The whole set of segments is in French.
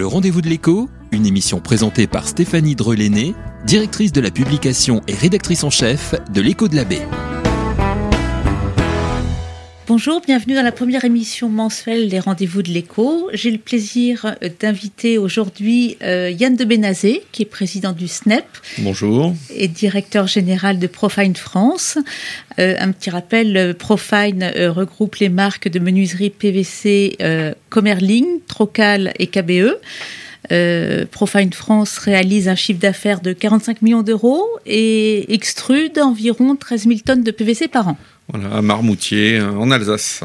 Le rendez-vous de l'écho, une émission présentée par Stéphanie Dreléné, directrice de la publication et rédactrice en chef de l'écho de la baie. Bonjour, bienvenue dans la première émission mensuelle des rendez-vous de l'écho. J'ai le plaisir d'inviter aujourd'hui euh, Yann de Benazé, qui est président du SNEP. Bonjour. Et directeur général de Profine France. Euh, un petit rappel, Profine euh, regroupe les marques de menuiserie PVC Comerling, Trocal et KBE. Profine France réalise un chiffre d'affaires de 45 millions d'euros et extrude environ 13 000 tonnes de PVC par an. Voilà, à Marmoutier, euh, en Alsace.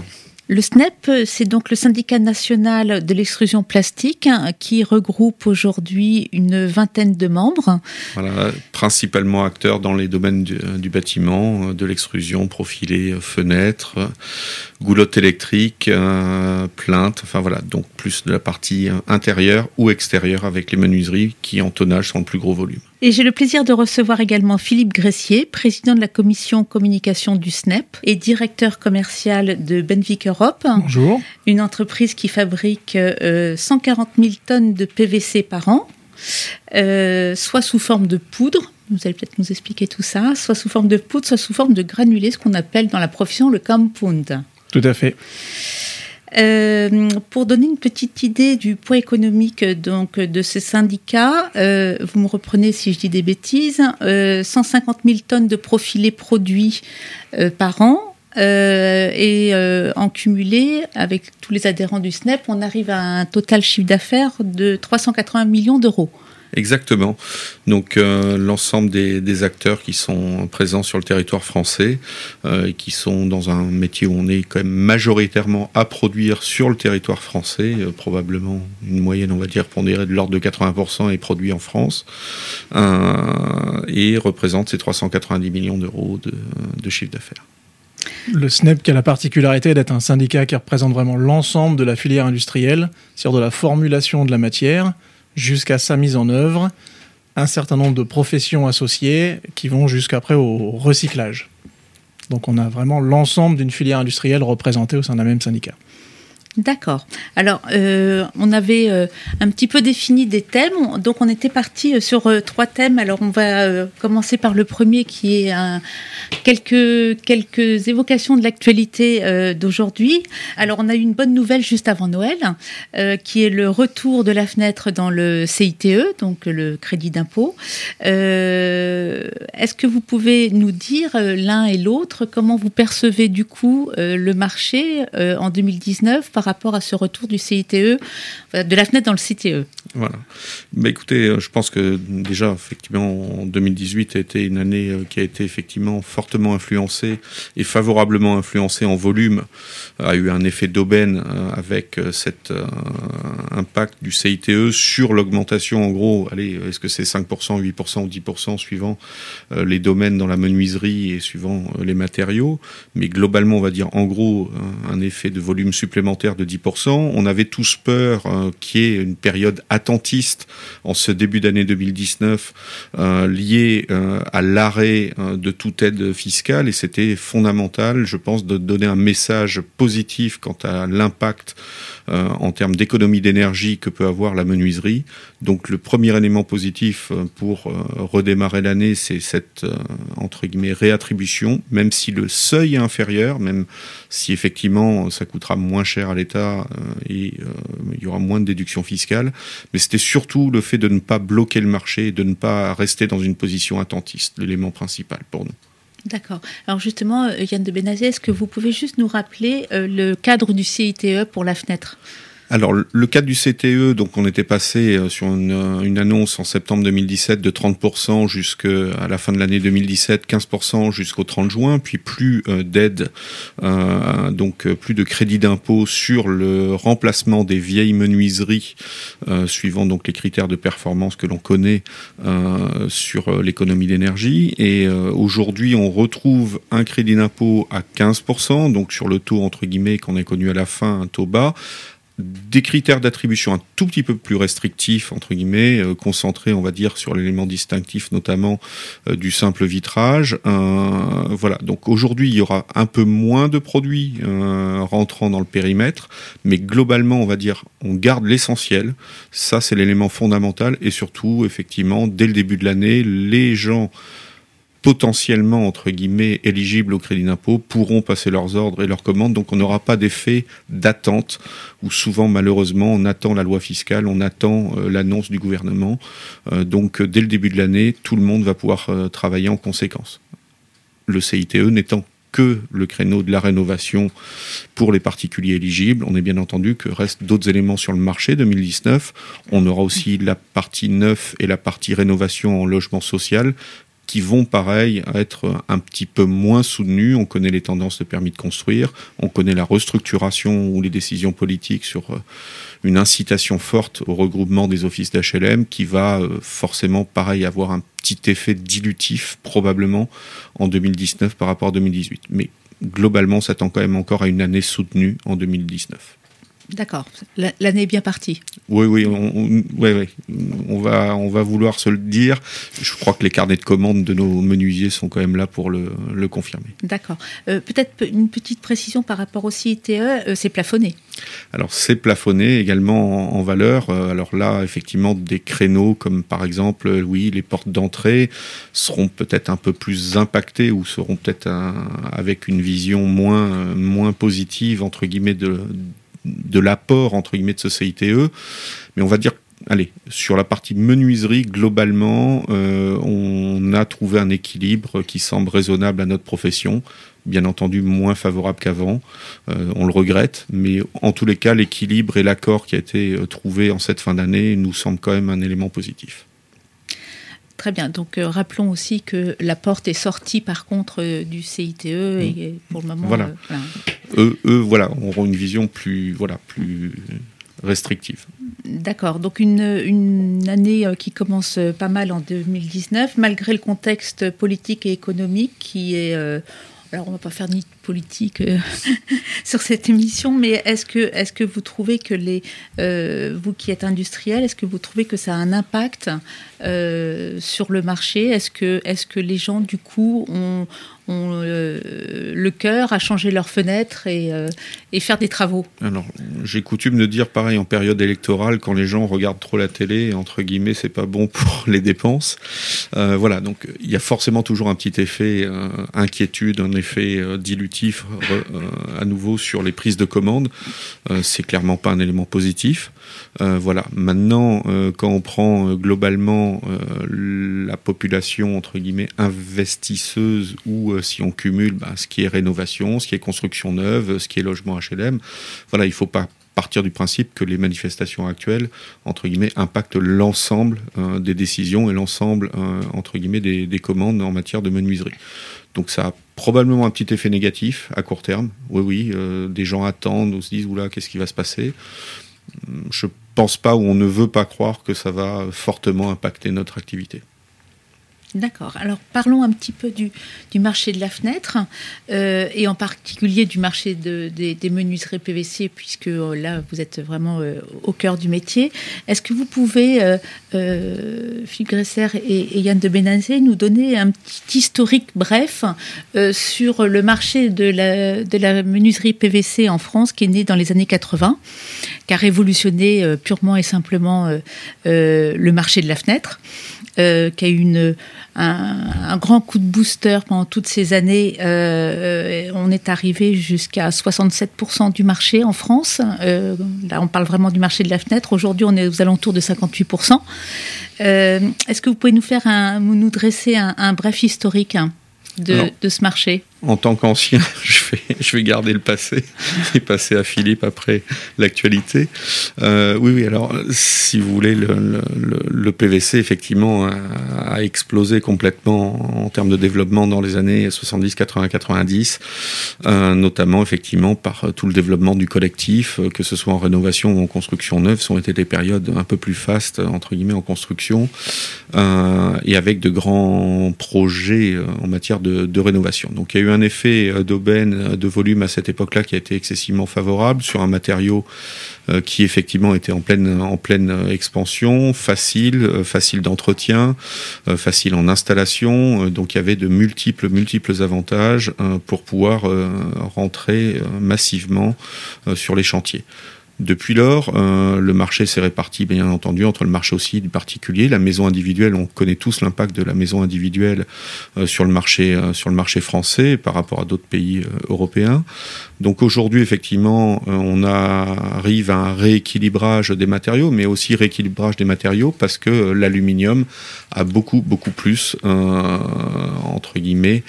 Le SNEP, c'est donc le syndicat national de l'extrusion plastique hein, qui regroupe aujourd'hui une vingtaine de membres. Voilà, principalement acteurs dans les domaines du, bâtiment, euh, de l'extrusion, profilé, euh, fenêtres, goulotte électrique, plainte, enfin voilà, donc plus de la partie intérieure ou extérieure avec les menuiseries qui en tonnage sont le plus gros volume. Et j'ai le plaisir de recevoir également Philippe Gressier, président de la commission communication du SNEP et directeur commercial de Benvic Europe. Bonjour. Une entreprise qui fabrique 140 euh, 000 tonnes de PVC par an, euh, soit sous forme de poudre, vous allez peut-être nous expliquer tout ça, soit sous forme de poudre, soit sous forme de granulé, ce qu'on appelle dans la profession le compound. Tout à fait. Euh, pour donner une petite idée du poids économique donc, de ce syndicat, euh, vous me reprenez si je dis des bêtises, 150 euh, 000 tonnes de profilés produits par an. et en cumulé, avec tous les adhérents du SNEP, on arrive à un total chiffre d'affaires de 380 millions d'euros. Exactement. Donc euh, l'ensemble des, acteurs qui sont présents sur le territoire français euh, et qui sont dans un métier où on est quand même majoritairement à produire sur le territoire français, euh, probablement une moyenne on va dire pondérée de l'ordre de 80% est produit en France et représente ces 390 millions d'euros de, de chiffre d'affaires. Le SNEP qui a la particularité d'être un syndicat qui représente vraiment l'ensemble de la filière industrielle, sur de la formulation de la matière, jusqu'à sa mise en œuvre, un certain nombre de professions associées qui vont jusqu'après au recyclage. Donc on a vraiment l'ensemble d'une filière industrielle représentée au sein d'un même syndicat. D'accord. Alors, euh, on avait euh, un petit peu défini des thèmes, donc on était parti euh, sur trois thèmes. Alors, on va commencer par le premier qui est quelques, évocations de l'actualité d'aujourd'hui. Alors, on a eu une bonne nouvelle juste avant Noël, qui est le retour de la fenêtre dans le CITE, donc le crédit d'impôt. Est-ce que vous pouvez nous dire l'un et l'autre comment vous percevez du coup le marché en 2019 par rapport à ce retour du CITE, de la fenêtre dans le CITE Voilà. Bah, écoutez, euh, je pense que déjà, effectivement, en 2018 a été une année euh, qui a été effectivement fortement influencée et favorablement influencée en volume, a eu un effet d'aubaine euh, avec cet impact du CITE sur l'augmentation, en gros, allez, est-ce que c'est 5%, 8% ou 10% suivant les domaines dans la menuiserie et suivant les matériaux, mais globalement, on va dire en gros un effet de volume supplémentaire de 10%. On avait tous peur euh, qu'il y ait une période attentiste en ce début d'année 2019 euh, liée euh, à l'arrêt de toute aide fiscale et c'était fondamental, je pense, de donner un message positif quant à l'impact en termes d'économie d'énergie que peut avoir la menuiserie. Donc le premier élément positif pour redémarrer l'année, c'est cette entre guillemets réattribution, même si le seuil est inférieur, même si effectivement ça coûtera moins cher à l'État euh, et euh, il y aura moins de déductions fiscales. Mais c'était surtout le fait de ne pas bloquer le marché et de ne pas rester dans une position attentiste, l'élément principal pour nous. D'accord. Alors justement, euh, Yann de Benazé, est-ce que vous pouvez juste nous rappeler le cadre du CITE pour la fenêtre? Alors, le cadre du CTE, donc on était passé euh, sur euh, une, annonce en septembre 2017 de 30% jusqu'à la fin de l'année 2017, 15% jusqu'au 30 juin, puis plus euh, d'aide, donc plus de crédit d'impôt sur le remplacement des vieilles menuiseries, suivant donc les critères de performance que l'on connaît sur l'économie d'énergie. Et aujourd'hui, on retrouve un crédit d'impôt à 15%, donc sur le taux entre guillemets qu'on a connu à la fin, un taux bas des critères d'attribution un tout petit peu plus restrictifs, entre guillemets, euh, concentrés, on va dire, sur l'élément distinctif, notamment euh, du simple vitrage. Euh, voilà. Donc aujourd'hui, il y aura un peu moins de produits rentrant dans le périmètre, mais globalement, on va dire, on garde l'essentiel. Ça, c'est l'élément fondamental. Et surtout, effectivement, dès le début de l'année, les gens potentiellement, entre guillemets, éligibles au crédit d'impôt pourront passer leurs ordres et leurs commandes. Donc on n'aura pas d'effet d'attente où souvent, malheureusement, on attend la loi fiscale, on attend euh, l'annonce du gouvernement. Euh, donc dès le début de l'année, tout le monde va pouvoir euh, travailler en conséquence. Le CITE n'étant que le créneau de la rénovation pour les particuliers éligibles. On est bien entendu que restent d'autres éléments sur le marché 2019. On aura aussi la partie neuf et la partie rénovation en logement social qui vont pareil être un petit peu moins soutenus. On connaît les tendances de permis de construire, on connaît la restructuration ou les décisions politiques sur euh, une incitation forte au regroupement des offices d'HLM qui va euh, forcément pareil avoir un petit effet dilutif probablement en 2019 par rapport à 2018. Mais globalement, ça tend quand même encore à une année soutenue en 2019. D'accord, l'année est bien partie. Oui, oui, on, on, va, on va vouloir se le dire. Je crois que les carnets de commandes de nos menuisiers sont quand même là pour le, confirmer. D'accord. Euh, peut-être une petite précision par rapport au CITE, euh, c'est plafonné. Alors c'est plafonné également en, valeur. Euh, alors là, effectivement, des créneaux comme par exemple, oui, les portes d'entrée seront peut-être un peu plus impactées ou seront peut-être avec une vision moins, moins positive, entre guillemets, de de l'apport entre guillemets de ce CITE, mais on va dire allez, sur la partie menuiserie, globalement, euh, on a trouvé un équilibre qui semble raisonnable à notre profession. Bien entendu, moins favorable qu'avant. Euh, on le regrette, mais en tous les cas, l'équilibre et l'accord qui a été euh, trouvé en cette fin d'année nous semble quand même un élément positif. Très bien. Donc euh, rappelons aussi que la porte est sortie par contre euh, du CITE et mm. pour le moment. Voilà. Euh, eux, voilà, auront une vision plus, voilà, plus restrictive. D'accord. Donc une, une, année qui commence pas mal en 2019, malgré le contexte politique et économique qui est alors on va pas faire ni de politique euh, sur cette émission, mais est-ce que, est que vous trouvez que les, euh, vous qui êtes industriel, est-ce que vous trouvez que ça a un impact euh, sur le marché? Est-ce que, est que les gens du coup ont, ont le cœur à changer leurs fenêtres et, et faire des travaux Alors j'ai coutume de dire pareil en période électorale, quand les gens regardent trop la télé, entre guillemets, c'est pas bon pour les dépenses. voilà, donc il y a forcément toujours un petit effet inquiétude, un effet dilutif euh, à nouveau sur les prises de commandes. Euh, c'est clairement pas un élément positif. Euh, voilà. Maintenant, quand on prend globalement la population entre guillemets investisseuse ou si on cumule bah, ce qui est rénovation, ce qui est construction neuve, ce qui est logement HLM, voilà, il faut pas partir du principe que les manifestations actuelles, entre guillemets, impactent l'ensemble des décisions et l'ensemble, entre guillemets, des, des, commandes en matière de menuiserie. Donc ça a probablement un petit effet négatif à court terme. Oui, oui, euh, des gens attendent ou se disent, oula, qu'est-ce qui va se passer? Je pense pas ou on ne veut pas croire que ça va fortement impacter notre activité. D'accord. Alors parlons un petit peu du, marché de la fenêtre euh, et en particulier du marché des, menuiseries PVC puisque euh, là vous êtes vraiment euh, au cœur du métier. Est-ce que vous pouvez, Philippe Gresser et, Yann de Benazé, nous donner un petit historique bref sur le marché de la, de la menuiserie PVC en France qui est né dans les années 80, qui a révolutionné purement et simplement le marché de la fenêtre euh, qui a eu une, un, grand coup de booster pendant toutes ces années. Euh, on est arrivé jusqu'à 67% du marché en France. Euh, là, on parle vraiment du marché de la fenêtre. Aujourd'hui, on est aux alentours de 58%. Est-ce que vous pouvez nous faire un, nous dresser un, un bref historique de, de ce marché? en tant qu'ancien, je vais, je vais garder le passé et passer à Philippe après l'actualité. Euh, oui, oui, alors, si vous voulez, le, PVC, effectivement, a, explosé complètement en termes de développement dans les années 70, 80, 90, euh, notamment, effectivement, par tout le développement du collectif, que ce soit en rénovation ou en construction neuve, sont été des périodes un peu plus fastes, entre guillemets, en construction, euh, et avec de grands projets en matière de, de rénovation. Donc, il y a eu un effet d'aubaine de volume à cette époque-là qui a été excessivement favorable sur un matériau qui effectivement était en pleine en pleine expansion, facile, facile d'entretien, facile en installation. donc il y avait de multiples multiples avantages pour pouvoir rentrer massivement sur les chantiers. Depuis lors, euh, le marché s'est réparti, bien entendu, entre le marché aussi du particulier, la maison individuelle. On connaît tous l'impact de la maison individuelle euh, sur le marché euh, sur le marché français par rapport à d'autres pays européens. Donc aujourd'hui, effectivement, on arrive à un rééquilibrage des matériaux, mais aussi rééquilibrage des matériaux parce que l'aluminium a beaucoup beaucoup plus entre guillemets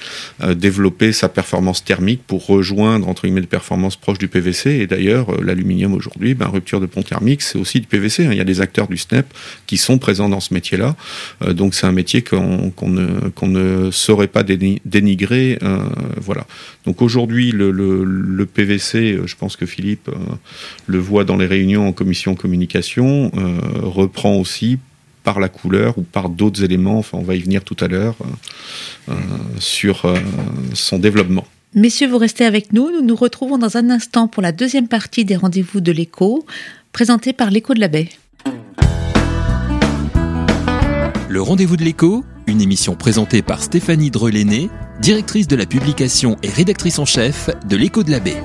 développé sa performance thermique pour rejoindre entre guillemets les performances proches du PVC. Et d'ailleurs, l'aluminium aujourd'hui ben, rupture de pont thermique, c'est aussi du PVC. Hein. Il y a des acteurs du SNEP qui sont présents dans ce métier-là. Euh, donc c'est un métier qu'on ne, ne saurait pas dénigrer. Euh, voilà. Donc aujourd'hui, le, PVC, euh, je pense que Philippe le voit dans les réunions en commission communication, reprend aussi par la couleur ou par d'autres éléments, enfin on va y venir tout à l'heure, sur son développement. Messieurs, vous restez avec nous. Nous nous retrouvons dans un instant pour la deuxième partie des rendez-vous de l'écho, présenté par l'écho de la baie. Le rendez-vous de l'écho, une émission présentée par Stéphanie Dreléné, directrice de la publication et rédactrice en chef de l'écho de la baie.